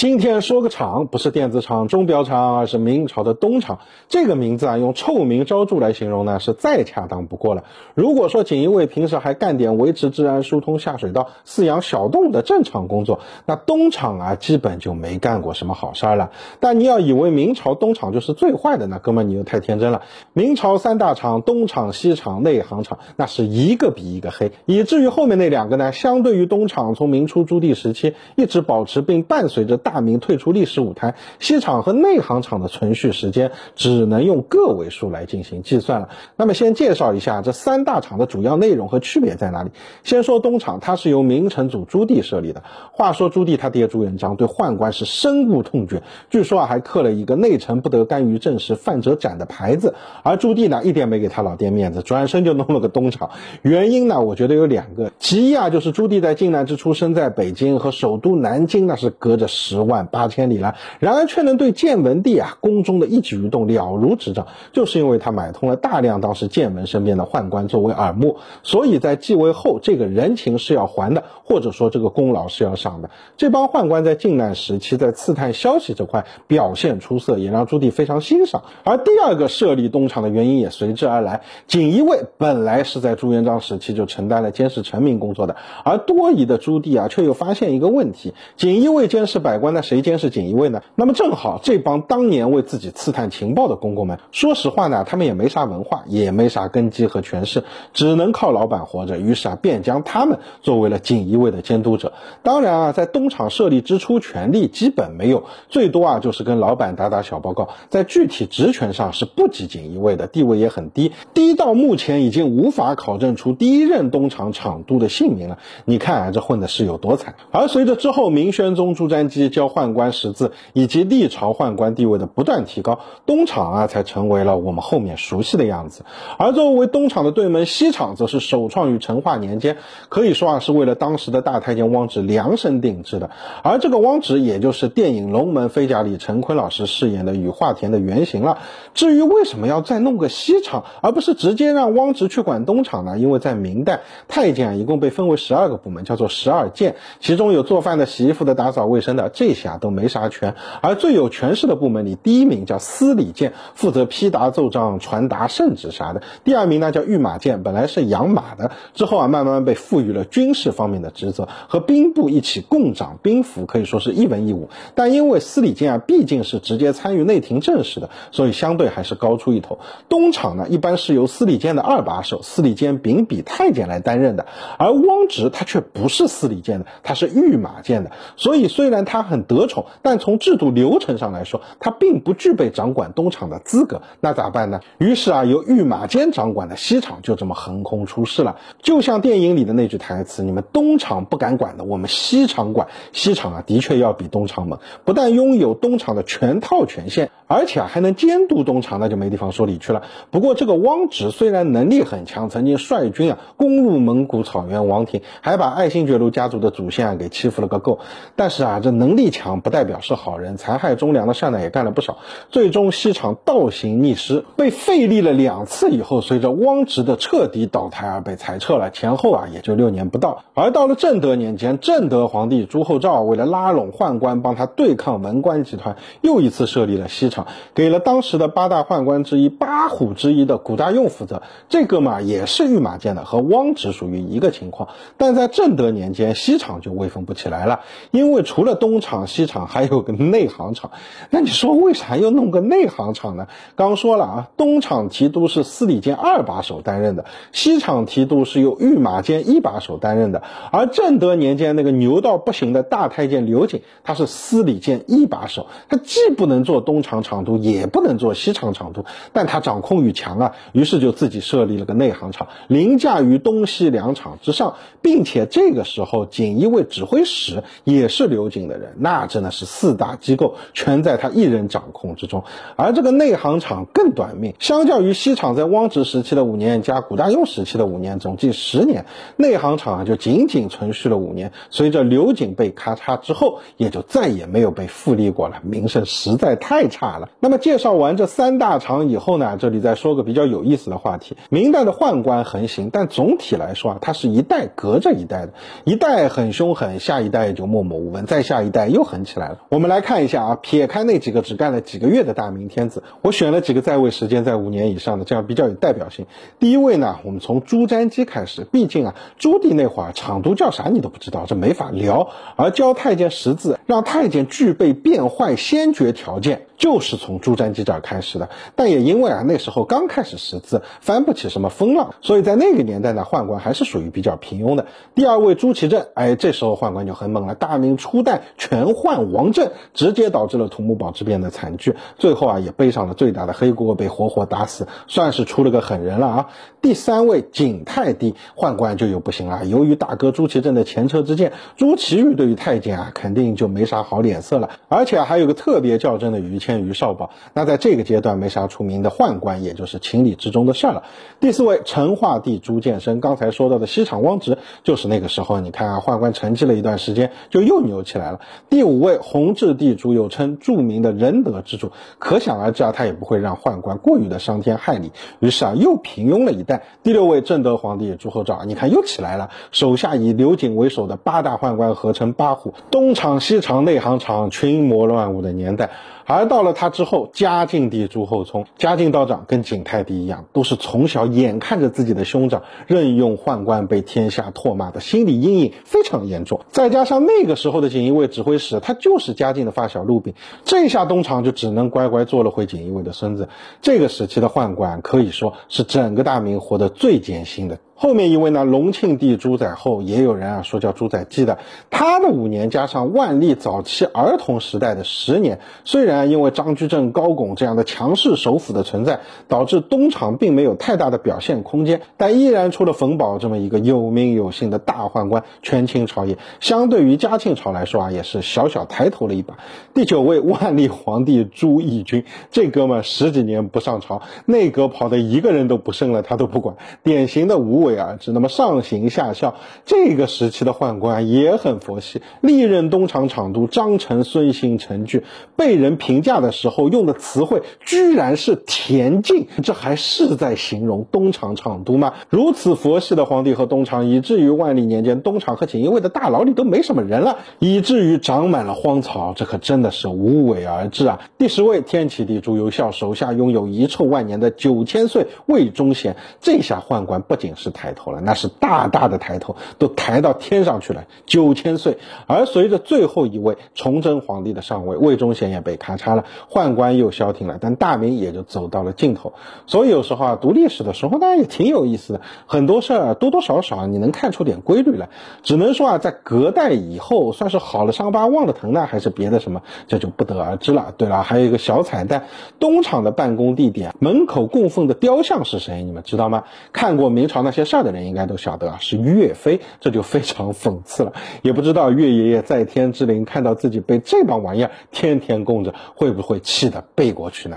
今天说个厂，不是电子厂、钟表厂，而是明朝的东厂。这个名字啊，用臭名昭著来形容呢，是再恰当不过了。如果说锦衣卫平时还干点维持治安、疏通下水道、饲养小动物的正常工作，那东厂啊，基本就没干过什么好事儿了。但你要以为明朝东厂就是最坏的，那哥们你又太天真了。明朝三大厂，东厂、西厂、内行厂，那是一个比一个黑，以至于后面那两个呢，相对于东厂，从明初朱棣时期一直保持并伴随着大。大明退出历史舞台，西厂和内行厂的存续时间只能用个位数来进行计算了。那么，先介绍一下这三大厂的主要内容和区别在哪里。先说东厂，它是由明成祖朱棣设立的。话说朱棣他爹朱元璋对宦官是深恶痛绝，据说啊还刻了一个“内臣不得干预政事，犯者斩”的牌子。而朱棣呢，一点没给他老爹面子，转身就弄了个东厂。原因呢，我觉得有两个。其一啊，就是朱棣在靖难之初生在北京，和首都南京那是隔着十。万八千里了，然而却能对建文帝啊宫中的一举一动了如指掌，就是因为他买通了大量当时建文身边的宦官作为耳目，所以在继位后，这个人情是要还的，或者说这个功劳是要赏的。这帮宦官在靖难时期在刺探消息这块表现出色，也让朱棣非常欣赏。而第二个设立东厂的原因也随之而来，锦衣卫本来是在朱元璋时期就承担了监视臣民工作的，而多疑的朱棣啊却又发现一个问题：锦衣卫监视百官。那谁监视锦衣卫呢？那么正好这帮当年为自己刺探情报的公公们，说实话呢，他们也没啥文化，也没啥根基和权势，只能靠老板活着。于是啊，便将他们作为了锦衣卫的监督者。当然啊，在东厂设立之初，权力基本没有，最多啊就是跟老板打打小报告，在具体职权上是不及锦衣卫的，地位也很低，低到目前已经无法考证出第一任东厂厂督的姓名了。你看啊，这混的是有多惨。而随着之后明宣宗朱瞻基教宦官识字，以及历朝宦官地位的不断提高，东厂啊才成为了我们后面熟悉的样子。而作为东厂的对门，西厂则是首创于成化年间，可以说啊是为了当时的大太监汪直量身定制的。而这个汪直，也就是电影《龙门飞甲》里陈坤老师饰演的羽化田的原型了。至于为什么要再弄个西厂，而不是直接让汪直去管东厂呢？因为在明代，太监啊一共被分为十二个部门，叫做十二监，其中有做饭的、洗衣服的、打扫卫生的这。下都没啥权，而最有权势的部门里，第一名叫司礼监，负责批答奏章、传达圣旨啥的；第二名呢叫御马监，本来是养马的，之后啊慢慢被赋予了军事方面的职责，和兵部一起共掌兵符，可以说是一文一武。但因为司礼监啊毕竟是直接参与内廷政事的，所以相对还是高出一头。东厂呢一般是由司礼监的二把手司礼监秉笔太监来担任的，而汪直他却不是司礼监的，他是御马监的，所以虽然他很。得宠，但从制度流程上来说，他并不具备掌管东厂的资格，那咋办呢？于是啊，由御马监掌管的西厂就这么横空出世了。就像电影里的那句台词：“你们东厂不敢管的，我们西厂管。”西厂啊，的确要比东厂猛，不但拥有东厂的全套权限，而且啊还能监督东厂，那就没地方说理去了。不过这个汪直虽然能力很强，曾经率军啊攻入蒙古草原王庭，还把爱新觉罗家族的祖先啊给欺负了个够，但是啊这能力。力强不代表是好人，残害忠良的善呢也干了不少，最终西厂倒行逆施，被废立了两次以后，随着汪直的彻底倒台而被裁撤了，前后啊也就六年不到。而到了正德年间，正德皇帝朱厚照为了拉拢宦官，帮他对抗文官集团，又一次设立了西厂，给了当时的八大宦官之一八虎之一的古大用负责。这哥们儿也是御马监的，和汪直属于一个情况。但在正德年间，西厂就威风不起来了，因为除了东厂厂。西厂还有个内行厂，那你说为啥要弄个内行厂呢？刚说了啊，东厂提督是司礼监二把手担任的，西厂提督是由御马监一把手担任的。而正德年间那个牛到不行的大太监刘瑾，他是司礼监一把手，他既不能做东厂厂督，也不能做西厂厂督，但他掌控欲强啊，于是就自己设立了个内行厂，凌驾于东西两厂之上，并且这个时候锦衣卫指挥使也是刘瑾的人，那。真的是四大机构全在他一人掌控之中，而这个内行厂更短命。相较于西厂在汪直时期的五年加古大用时期的五年，总计十年，内行厂啊就仅仅存续了五年。随着刘瑾被咔嚓之后，也就再也没有被复立过了，名声实在太差了。那么介绍完这三大厂以后呢，这里再说个比较有意思的话题：明代的宦官横行，但总体来说啊，它是一代隔着一代的，一代很凶狠，下一代就默默无闻，再下一代。又狠起来了。我们来看一下啊，撇开那几个只干了几个月的大明天子，我选了几个在位时间在五年以上的，这样比较有代表性。第一位呢，我们从朱瞻基开始，毕竟啊，朱棣那会儿厂都叫啥你都不知道，这没法聊。而教太监识字，让太监具备变坏先决条件。就是从朱瞻基这儿开始的，但也因为啊那时候刚开始识字，翻不起什么风浪，所以在那个年代呢，宦官还是属于比较平庸的。第二位朱祁镇，哎，这时候宦官就很猛了，大明初代全宦王政，直接导致了土木堡之变的惨剧，最后啊也背上了最大的黑锅，被活活打死，算是出了个狠人了啊。第三位景泰帝，宦官就有不行了，由于大哥朱祁镇的前车之鉴，朱祁钰对于太监啊肯定就没啥好脸色了，而且还有个特别较真的于谦。于少保，那在这个阶段没啥出名的宦官，也就是情理之中的事儿了。第四位成化帝朱见深，刚才说到的西厂汪直，就是那个时候，你看啊，宦官沉寂了一段时间，就又牛起来了。第五位弘治帝朱佑称，著名的仁德之主，可想而知啊，他也不会让宦官过于的伤天害理，于是啊，又平庸了一代。第六位正德皇帝朱厚照，你看又起来了，手下以刘瑾为首的八大宦官合称八虎，东厂西厂内行厂，群魔乱舞的年代。而到到了他之后，嘉靖帝朱厚熜，嘉靖道长跟景泰帝一样，都是从小眼看着自己的兄长任用宦官被天下唾骂的心理阴影非常严重。再加上那个时候的锦衣卫指挥使，他就是嘉靖的发小陆炳，这下东厂就只能乖乖做了回锦衣卫的孙子。这个时期的宦官可以说是整个大明活得最艰辛的。后面一位呢，隆庆帝朱载垕，也有人啊说叫朱载基的。他的五年加上万历早期儿童时代的十年，虽然因为张居正、高拱这样的强势首辅的存在，导致东厂并没有太大的表现空间，但依然出了冯保这么一个有名有姓的大宦官，权倾朝野。相对于嘉庆朝来说啊，也是小小抬头了一把。第九位万历皇帝朱翊钧，这哥们十几年不上朝，内阁跑的一个人都不剩了，他都不管，典型的无为。对而治，那么上行下效，这个时期的宦官也很佛系。历任东厂厂督张成、孙兴、陈巨，被人评价的时候用的词汇居然是恬静，这还是在形容东厂厂督吗？如此佛系的皇帝和东厂，以至于万历年间，东厂和锦衣卫的大牢里都没什么人了，以至于长满了荒草，这可真的是无为而治啊！第十位天启帝朱由校手下拥有遗臭万年的九千岁魏忠贤，这下宦官不仅是。抬头了，那是大大的抬头，都抬到天上去了。九千岁，而随着最后一位崇祯皇帝的上位，魏忠贤也被咔嚓了，宦官又消停了，但大明也就走到了尽头。所以有时候啊，读历史的时候，当然也挺有意思的，很多事儿多多少少你能看出点规律来。只能说啊，在隔代以后，算是好了伤疤忘了疼呢，还是别的什么，这就不得而知了。对了，还有一个小彩蛋，东厂的办公地点门口供奉的雕像是谁？你们知道吗？看过明朝那些。下的人应该都晓得啊，是岳飞，这就非常讽刺了。也不知道岳爷爷在天之灵看到自己被这帮玩意儿天天供着，会不会气得背过去呢？